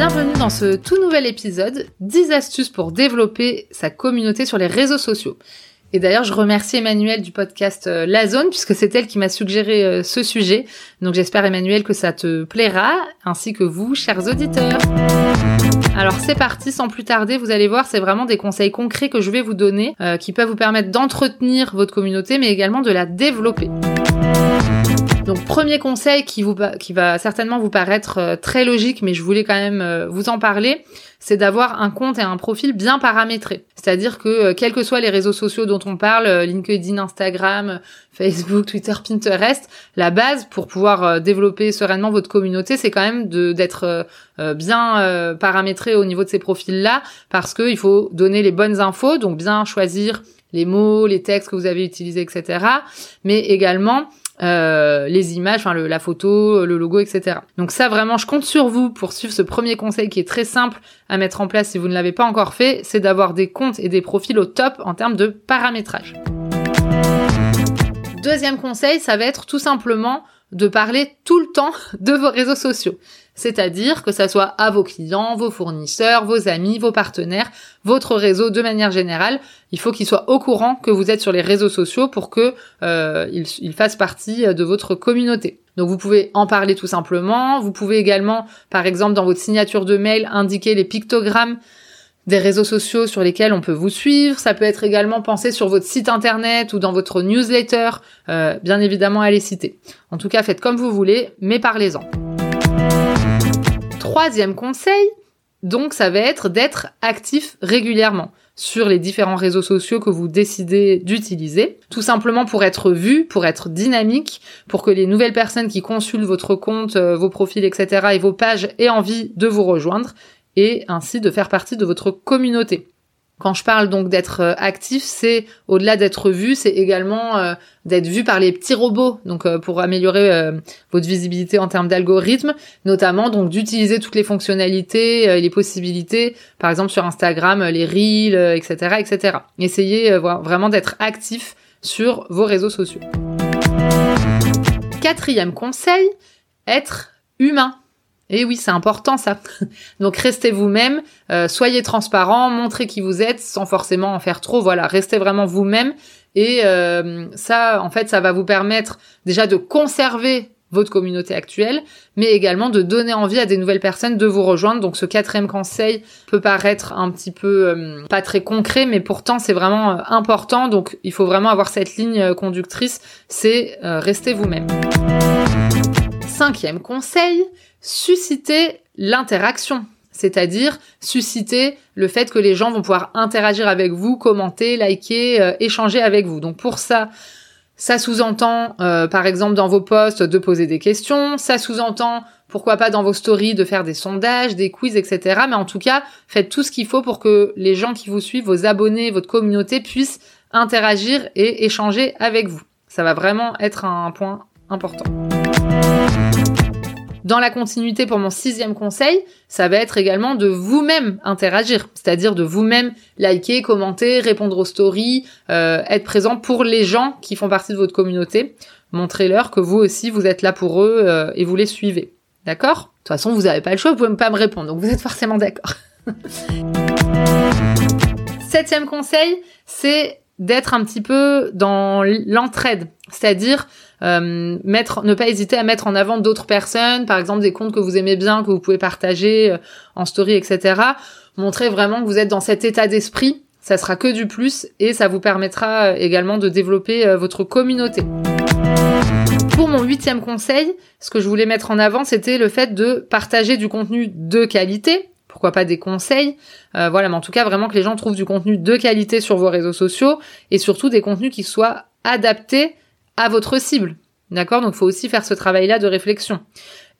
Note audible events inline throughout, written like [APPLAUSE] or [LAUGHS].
Bienvenue dans ce tout nouvel épisode 10 astuces pour développer sa communauté sur les réseaux sociaux. Et d'ailleurs, je remercie Emmanuel du podcast euh, La Zone puisque c'est elle qui m'a suggéré euh, ce sujet. Donc j'espère Emmanuel que ça te plaira ainsi que vous, chers auditeurs. Alors c'est parti, sans plus tarder, vous allez voir, c'est vraiment des conseils concrets que je vais vous donner euh, qui peuvent vous permettre d'entretenir votre communauté mais également de la développer. Donc premier conseil qui, qui va certainement vous paraître euh, très logique, mais je voulais quand même euh, vous en parler, c'est d'avoir un compte et un profil bien paramétré. C'est-à-dire que euh, quels que soient les réseaux sociaux dont on parle, LinkedIn, Instagram, Facebook, Twitter, Pinterest, la base pour pouvoir développer sereinement votre communauté, c'est quand même d'être bien paramétré au niveau de ces profils-là, parce qu'il faut donner les bonnes infos, donc bien choisir les mots, les textes que vous avez utilisés, etc. Mais également euh, les images, enfin la photo, le logo, etc. Donc ça vraiment, je compte sur vous pour suivre ce premier conseil qui est très simple à mettre en place si vous ne l'avez pas encore fait, c'est d'avoir des comptes et des profils au top en termes de paramétrage. Deuxième conseil, ça va être tout simplement de parler tout le temps [LAUGHS] de vos réseaux sociaux. C'est-à-dire que ça soit à vos clients, vos fournisseurs, vos amis, vos partenaires, votre réseau de manière générale. Il faut qu'ils soient au courant que vous êtes sur les réseaux sociaux pour que euh, ils, fassent partie de votre communauté. Donc vous pouvez en parler tout simplement. Vous pouvez également, par exemple, dans votre signature de mail, indiquer les pictogrammes des réseaux sociaux sur lesquels on peut vous suivre. Ça peut être également pensé sur votre site internet ou dans votre newsletter. Euh, bien évidemment, à les citer. En tout cas, faites comme vous voulez, mais parlez-en. Troisième conseil, donc ça va être d'être actif régulièrement sur les différents réseaux sociaux que vous décidez d'utiliser, tout simplement pour être vu, pour être dynamique, pour que les nouvelles personnes qui consultent votre compte, euh, vos profils, etc. et vos pages aient envie de vous rejoindre et ainsi de faire partie de votre communauté. Quand je parle donc d'être euh, actif, c'est au-delà d'être vu, c'est également euh, d'être vu par les petits robots, donc euh, pour améliorer votre visibilité en termes d'algorithme, notamment donc d'utiliser toutes les fonctionnalités et les possibilités, par exemple sur Instagram, les reels, etc., etc. Essayez vraiment d'être actif sur vos réseaux sociaux. Quatrième conseil, être humain. Et oui, c'est important ça. [LAUGHS] Donc restez vous-même, euh, soyez transparent, montrez qui vous êtes sans forcément en faire trop. Voilà, restez vraiment vous-même. Et euh, ça, en fait, ça va vous permettre déjà de conserver votre communauté actuelle, mais également de donner envie à des nouvelles personnes de vous rejoindre. Donc ce quatrième conseil peut paraître un petit peu euh, pas très concret, mais pourtant c'est vraiment important. Donc il faut vraiment avoir cette ligne conductrice, c'est rester vous-même. Cinquième conseil, susciter l'interaction. C'est-à-dire susciter le fait que les gens vont pouvoir interagir avec vous, commenter, liker, euh, échanger avec vous. Donc pour ça, ça sous-entend, euh, par exemple, dans vos posts, de poser des questions. Ça sous-entend, pourquoi pas, dans vos stories, de faire des sondages, des quiz, etc. Mais en tout cas, faites tout ce qu'il faut pour que les gens qui vous suivent, vos abonnés, votre communauté, puissent interagir et échanger avec vous. Ça va vraiment être un point important. Dans la continuité pour mon sixième conseil, ça va être également de vous-même interagir, c'est-à-dire de vous-même liker, commenter, répondre aux stories, euh, être présent pour les gens qui font partie de votre communauté. Montrez-leur que vous aussi vous êtes là pour eux euh, et vous les suivez. D'accord? De toute façon, vous n'avez pas le choix, vous pouvez pas me répondre, donc vous êtes forcément d'accord. [LAUGHS] Septième conseil, c'est d'être un petit peu dans l'entraide, c'est-à-dire euh, ne pas hésiter à mettre en avant d'autres personnes, par exemple des comptes que vous aimez bien, que vous pouvez partager euh, en story, etc. Montrer vraiment que vous êtes dans cet état d'esprit, ça sera que du plus et ça vous permettra euh, également de développer votre communauté. Pour mon huitième conseil, ce que je voulais mettre en avant, c'était le fait de partager du contenu de qualité, pourquoi pas des conseils. voilà, mais en tout cas vraiment que les gens trouvent du contenu de qualité sur vos réseaux sociaux et surtout des contenus qui soient adaptés à votre cible. D'accord? Donc il faut aussi faire ce travail-là de réflexion.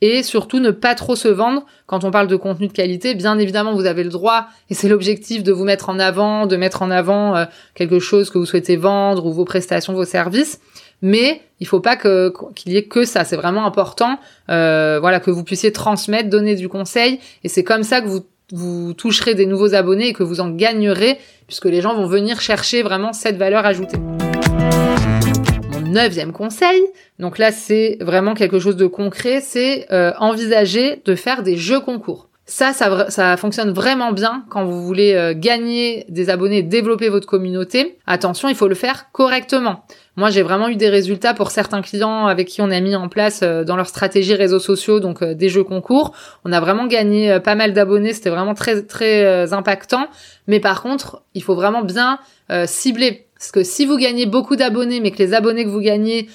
et surtout ne pas trop se vendre quand on parle de contenu de qualité. Bien évidemment, vous avez le droit et c'est l'objectif de vous mettre en avant, de mettre en avant euh, quelque chose que vous souhaitez vendre ou vos prestations, vos services. Mais il faut pas que qu'il y ait que ça. C'est vraiment important, euh, voilà, que vous puissiez transmettre, donner du conseil, et c'est comme ça que vous vous toucherez des nouveaux abonnés et que vous en gagnerez, puisque les gens vont venir chercher vraiment cette valeur ajoutée neuvième conseil, donc là c'est vraiment quelque chose de concret, c'est euh, envisager de faire des jeux concours. Ça, ça, fonctionne vraiment bien quand vous voulez euh, gagner des abonnés, développer votre communauté. Attention, il faut le faire correctement. Moi, j'ai vraiment eu des résultats pour certains clients avec qui on a mis en place euh, dans leur stratégie réseaux sociaux, donc des jeux concours. On a vraiment gagné pas mal d'abonnés, c'était vraiment très très impactant. Mais par contre, il faut vraiment bien cibler parce que si vous gagnez beaucoup d'abonnés, mais que les abonnés que vous gagnez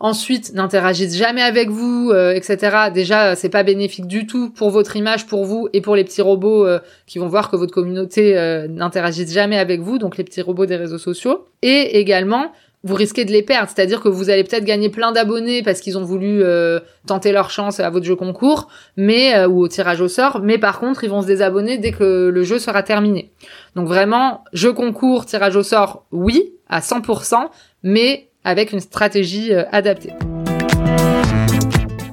ensuite n'interagissent jamais avec vous, euh, etc. Déjà, c'est pas bénéfique du tout pour votre image, pour vous et pour les petits robots euh, qui vont voir que votre communauté euh, n'interagissent jamais avec vous, donc les petits robots des réseaux sociaux. Et également, vous risquez de les perdre. C'est-à-dire que vous allez peut-être gagner plein d'abonnés parce qu'ils ont voulu euh, tenter leur chance à votre jeu concours, mais euh, ou au tirage au sort. Mais par contre, ils vont se désabonner dès que le jeu sera terminé. Donc vraiment, jeu concours, tirage au sort, oui, à 100%, mais avec une stratégie euh, adaptée.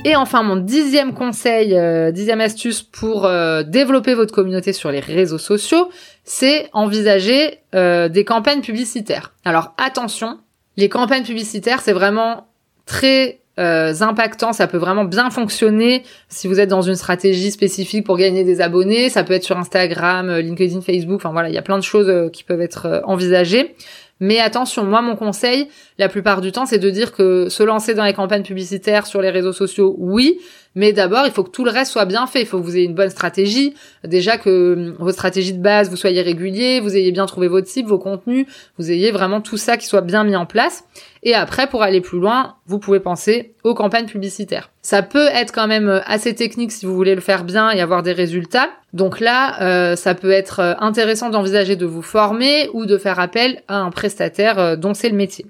Et enfin, mon dixième conseil, dixième astuce pour développer votre communauté sur les réseaux sociaux, c'est envisager des campagnes publicitaires. Alors attention, les campagnes publicitaires, c'est vraiment très euh, impactant, ça peut vraiment bien fonctionner si vous êtes dans une stratégie spécifique pour gagner des abonnés, ça peut être sur Instagram, euh, LinkedIn, Facebook, enfin voilà, il y a plein de choses euh, qui peuvent être envisagées. Mais attention, moi mon conseil, la plupart du temps, c'est de dire que se lancer dans les campagnes publicitaires sur les réseaux sociaux, oui, mais d'abord, il faut que tout le reste soit bien fait. Il faut que vous ayez une bonne stratégie. Déjà que hum, votre stratégie de base, vous soyez régulier, vous ayez bien trouvé votre cible, vos contenus, vous ayez vraiment tout ça qui soit bien mis en place. Et après, pour aller plus loin, vous pouvez penser aux campagnes publicitaires. Ça peut être quand même euh, assez technique si vous voulez le faire bien et avoir des résultats. Donc là, euh, ça peut être euh, intéressant d'envisager de vous former ou de faire appel à un prestataire dont c'est le métier.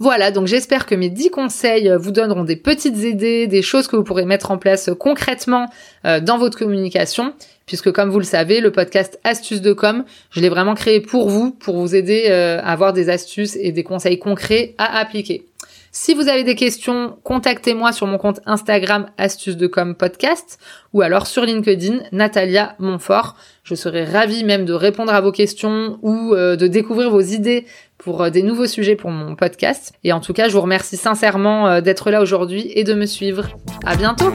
Voilà, donc j'espère que mes 10 conseils vous donneront des petites idées, des choses que vous pourrez mettre en place concrètement dans votre communication puisque comme vous le savez, le podcast Astuces de com, je l'ai vraiment créé pour vous, pour vous aider euh, à avoir des astuces et des conseils concrets à appliquer. Si vous avez des questions, contactez-moi sur mon compte Instagram Astuces de com podcast ou alors sur LinkedIn Natalia Montfort. Je serai ravie même de répondre à vos questions ou euh, de découvrir vos idées pour euh, des nouveaux sujets pour mon podcast. Et en tout cas, je vous remercie sincèrement d'être là aujourd'hui et de me suivre. À bientôt!